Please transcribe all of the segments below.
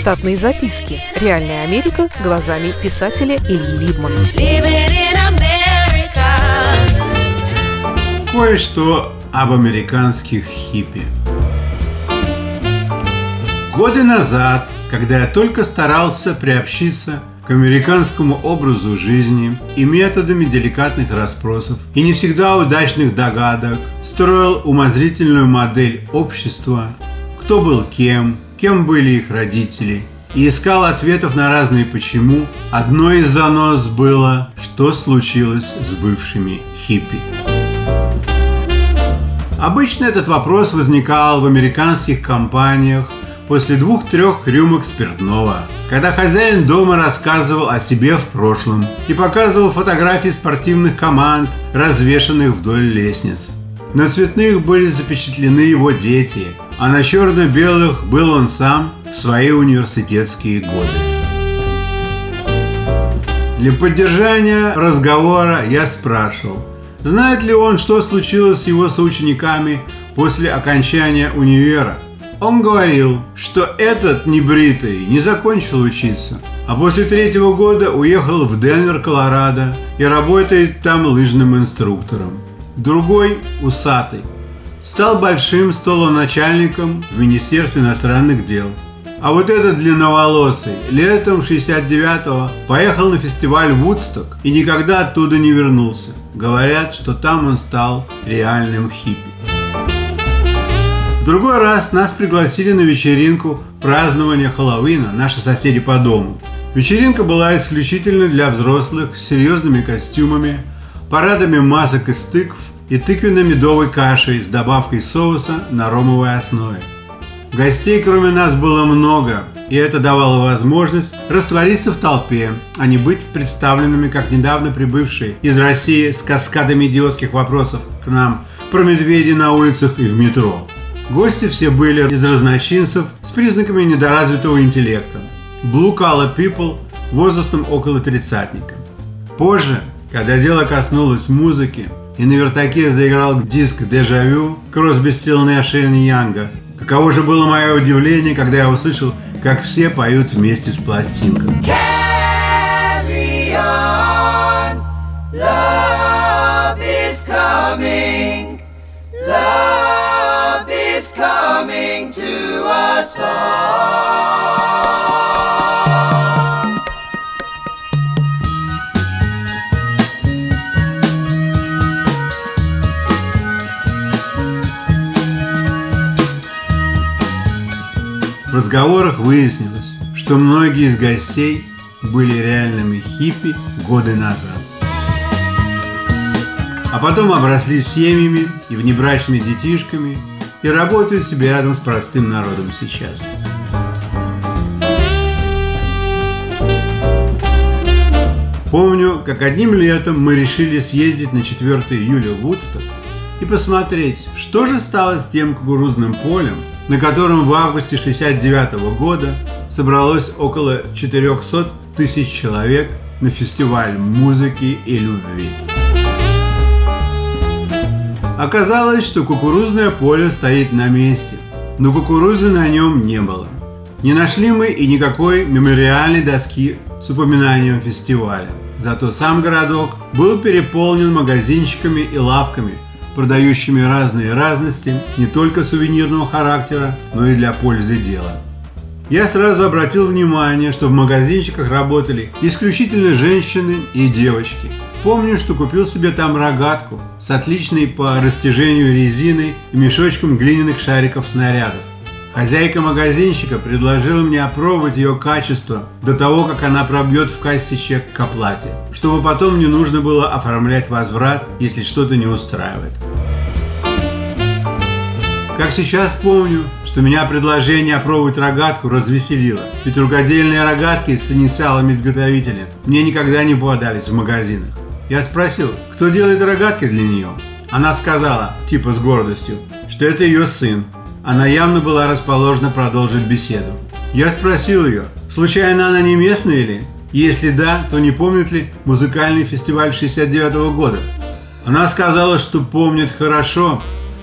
Штатные записки. Реальная Америка глазами писателя Ильи Либмана. Кое-что об американских хиппи. Годы назад, когда я только старался приобщиться к американскому образу жизни и методами деликатных расспросов и не всегда удачных догадок, строил умозрительную модель общества, кто был кем, кем были их родители, и искал ответов на разные «почему», одно из занос было, что случилось с бывшими хиппи. Обычно этот вопрос возникал в американских компаниях после двух-трех рюмок спиртного, когда хозяин дома рассказывал о себе в прошлом и показывал фотографии спортивных команд, развешанных вдоль лестниц. На цветных были запечатлены его дети, а на черно-белых был он сам в свои университетские годы. Для поддержания разговора я спрашивал, знает ли он, что случилось с его соучениками после окончания универа – он говорил, что этот небритый не закончил учиться, а после третьего года уехал в Денвер, Колорадо и работает там лыжным инструктором. Другой, усатый, стал большим столоначальником в Министерстве иностранных дел. А вот этот длинноволосый летом 69-го поехал на фестиваль Вудсток и никогда оттуда не вернулся. Говорят, что там он стал реальным хиппи другой раз нас пригласили на вечеринку празднования Хэллоуина наши соседи по дому. Вечеринка была исключительно для взрослых с серьезными костюмами, парадами масок из тыкв и тыквенно-медовой кашей с добавкой соуса на ромовой основе. Гостей кроме нас было много, и это давало возможность раствориться в толпе, а не быть представленными как недавно прибывшие из России с каскадами идиотских вопросов к нам про медведей на улицах и в метро. Гости все были из разночинцев с признаками недоразвитого интеллекта. Blue Collar People возрастом около тридцатника. Позже, когда дело коснулось музыки, и на вертаке заиграл диск «Дежавю» Кросби, Стилл, Нэш Янга, каково же было мое удивление, когда я услышал, как все поют вместе с пластинкой. В разговорах выяснилось, что многие из гостей были реальными хиппи годы назад. А потом обросли семьями и внебрачными детишками и работают себе рядом с простым народом сейчас. Помню, как одним летом мы решили съездить на 4 июля в Вудсток и посмотреть, что же стало с тем кукурузным полем, на котором в августе 69 года собралось около 400 тысяч человек на фестиваль музыки и любви. Оказалось, что кукурузное поле стоит на месте, но кукурузы на нем не было. Не нашли мы и никакой мемориальной доски с упоминанием фестиваля. Зато сам городок был переполнен магазинчиками и лавками, продающими разные разности не только сувенирного характера, но и для пользы дела. Я сразу обратил внимание, что в магазинчиках работали исключительно женщины и девочки – Помню, что купил себе там рогатку с отличной по растяжению резиной и мешочком глиняных шариков снарядов. Хозяйка магазинчика предложила мне опробовать ее качество до того, как она пробьет в кассе чек к оплате, чтобы потом не нужно было оформлять возврат, если что-то не устраивает. Как сейчас помню, что меня предложение опробовать рогатку развеселило. Ведь рукодельные рогатки с инициалами изготовителя мне никогда не попадались в магазинах. Я спросил, кто делает рогатки для нее. Она сказала, типа с гордостью, что это ее сын. Она явно была расположена продолжить беседу. Я спросил ее, случайно она не местная или? Если да, то не помнит ли музыкальный фестиваль 69 -го года? Она сказала, что помнит хорошо,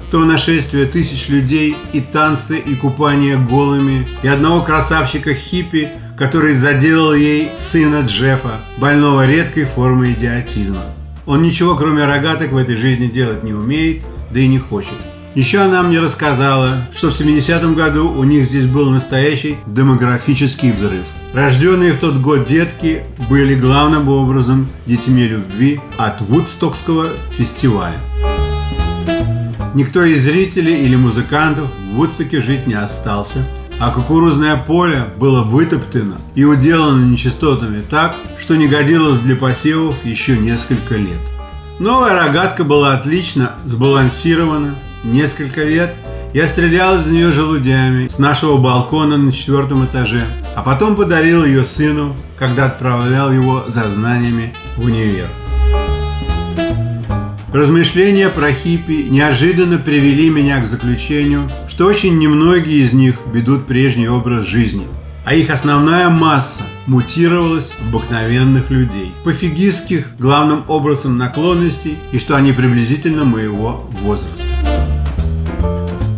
то нашествие тысяч людей и танцы, и купание голыми, и одного красавчика-хиппи, который заделал ей сына Джеффа, больного редкой формой идиотизма. Он ничего, кроме рогаток, в этой жизни делать не умеет, да и не хочет. Еще она мне рассказала, что в 70-м году у них здесь был настоящий демографический взрыв. Рожденные в тот год детки были главным образом детьми любви от Вудстокского фестиваля. Никто из зрителей или музыкантов в Вудстоке жить не остался, а кукурузное поле было вытоптано и уделано нечистотами так, что не годилось для посевов еще несколько лет. Новая рогатка была отлично сбалансирована, несколько лет я стрелял из нее желудями с нашего балкона на четвертом этаже, а потом подарил ее сыну, когда отправлял его за знаниями в универ. Размышления про хиппи неожиданно привели меня к заключению, что очень немногие из них ведут прежний образ жизни, а их основная масса мутировалась в обыкновенных людей, пофигистских главным образом наклонностей и что они приблизительно моего возраста.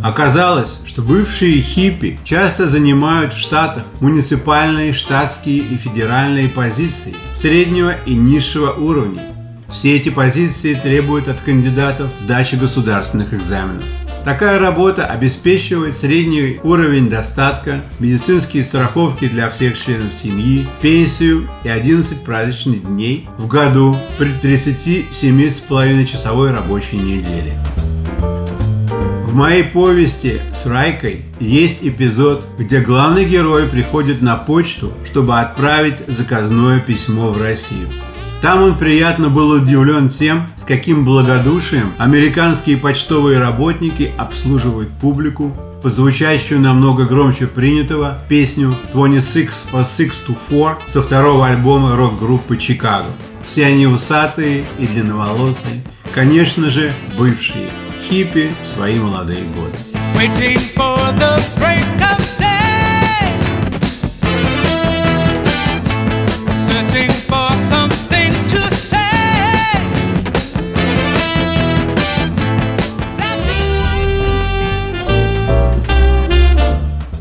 Оказалось, что бывшие хиппи часто занимают в Штатах муниципальные, штатские и федеральные позиции среднего и низшего уровней. Все эти позиции требуют от кандидатов сдачи государственных экзаменов. Такая работа обеспечивает средний уровень достатка, медицинские страховки для всех членов семьи, пенсию и 11 праздничных дней в году при 37,5 часовой рабочей неделе. В моей повести с Райкой есть эпизод, где главный герой приходит на почту, чтобы отправить заказное письмо в Россию. Там он приятно был удивлен тем, с каким благодушием американские почтовые работники обслуживают публику, под звучащую намного громче принятого песню 26 or 6 to 4 со второго альбома рок-группы «Чикаго». Все они усатые и длинноволосые, конечно же, бывшие – хиппи в свои молодые годы.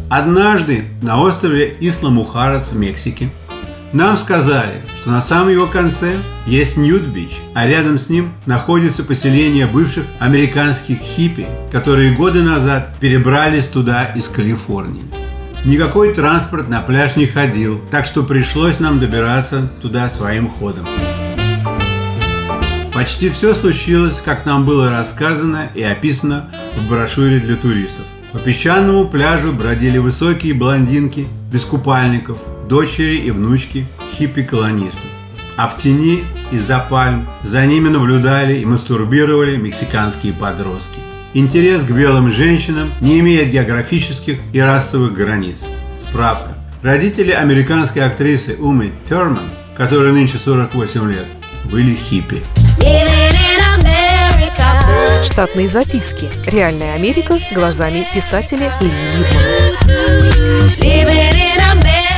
Однажды на острове Исламухарас в Мексике нам сказали, что на самом его конце есть Nude Beach, а рядом с ним находится поселение бывших американских хиппи, которые годы назад перебрались туда из Калифорнии. Никакой транспорт на пляж не ходил, так что пришлось нам добираться туда своим ходом. Почти все случилось, как нам было рассказано и описано в брошюре для туристов. По песчаному пляжу бродили высокие блондинки без купальников, дочери и внучки хиппи-колонистов. А в тени из-за пальм за ними наблюдали и мастурбировали мексиканские подростки. Интерес к белым женщинам не имеет географических и расовых границ. Справка. Родители американской актрисы Умы Терман, которой нынче 48 лет, были хиппи. Штатные записки. Реальная Америка глазами писателя Ильи Либмана.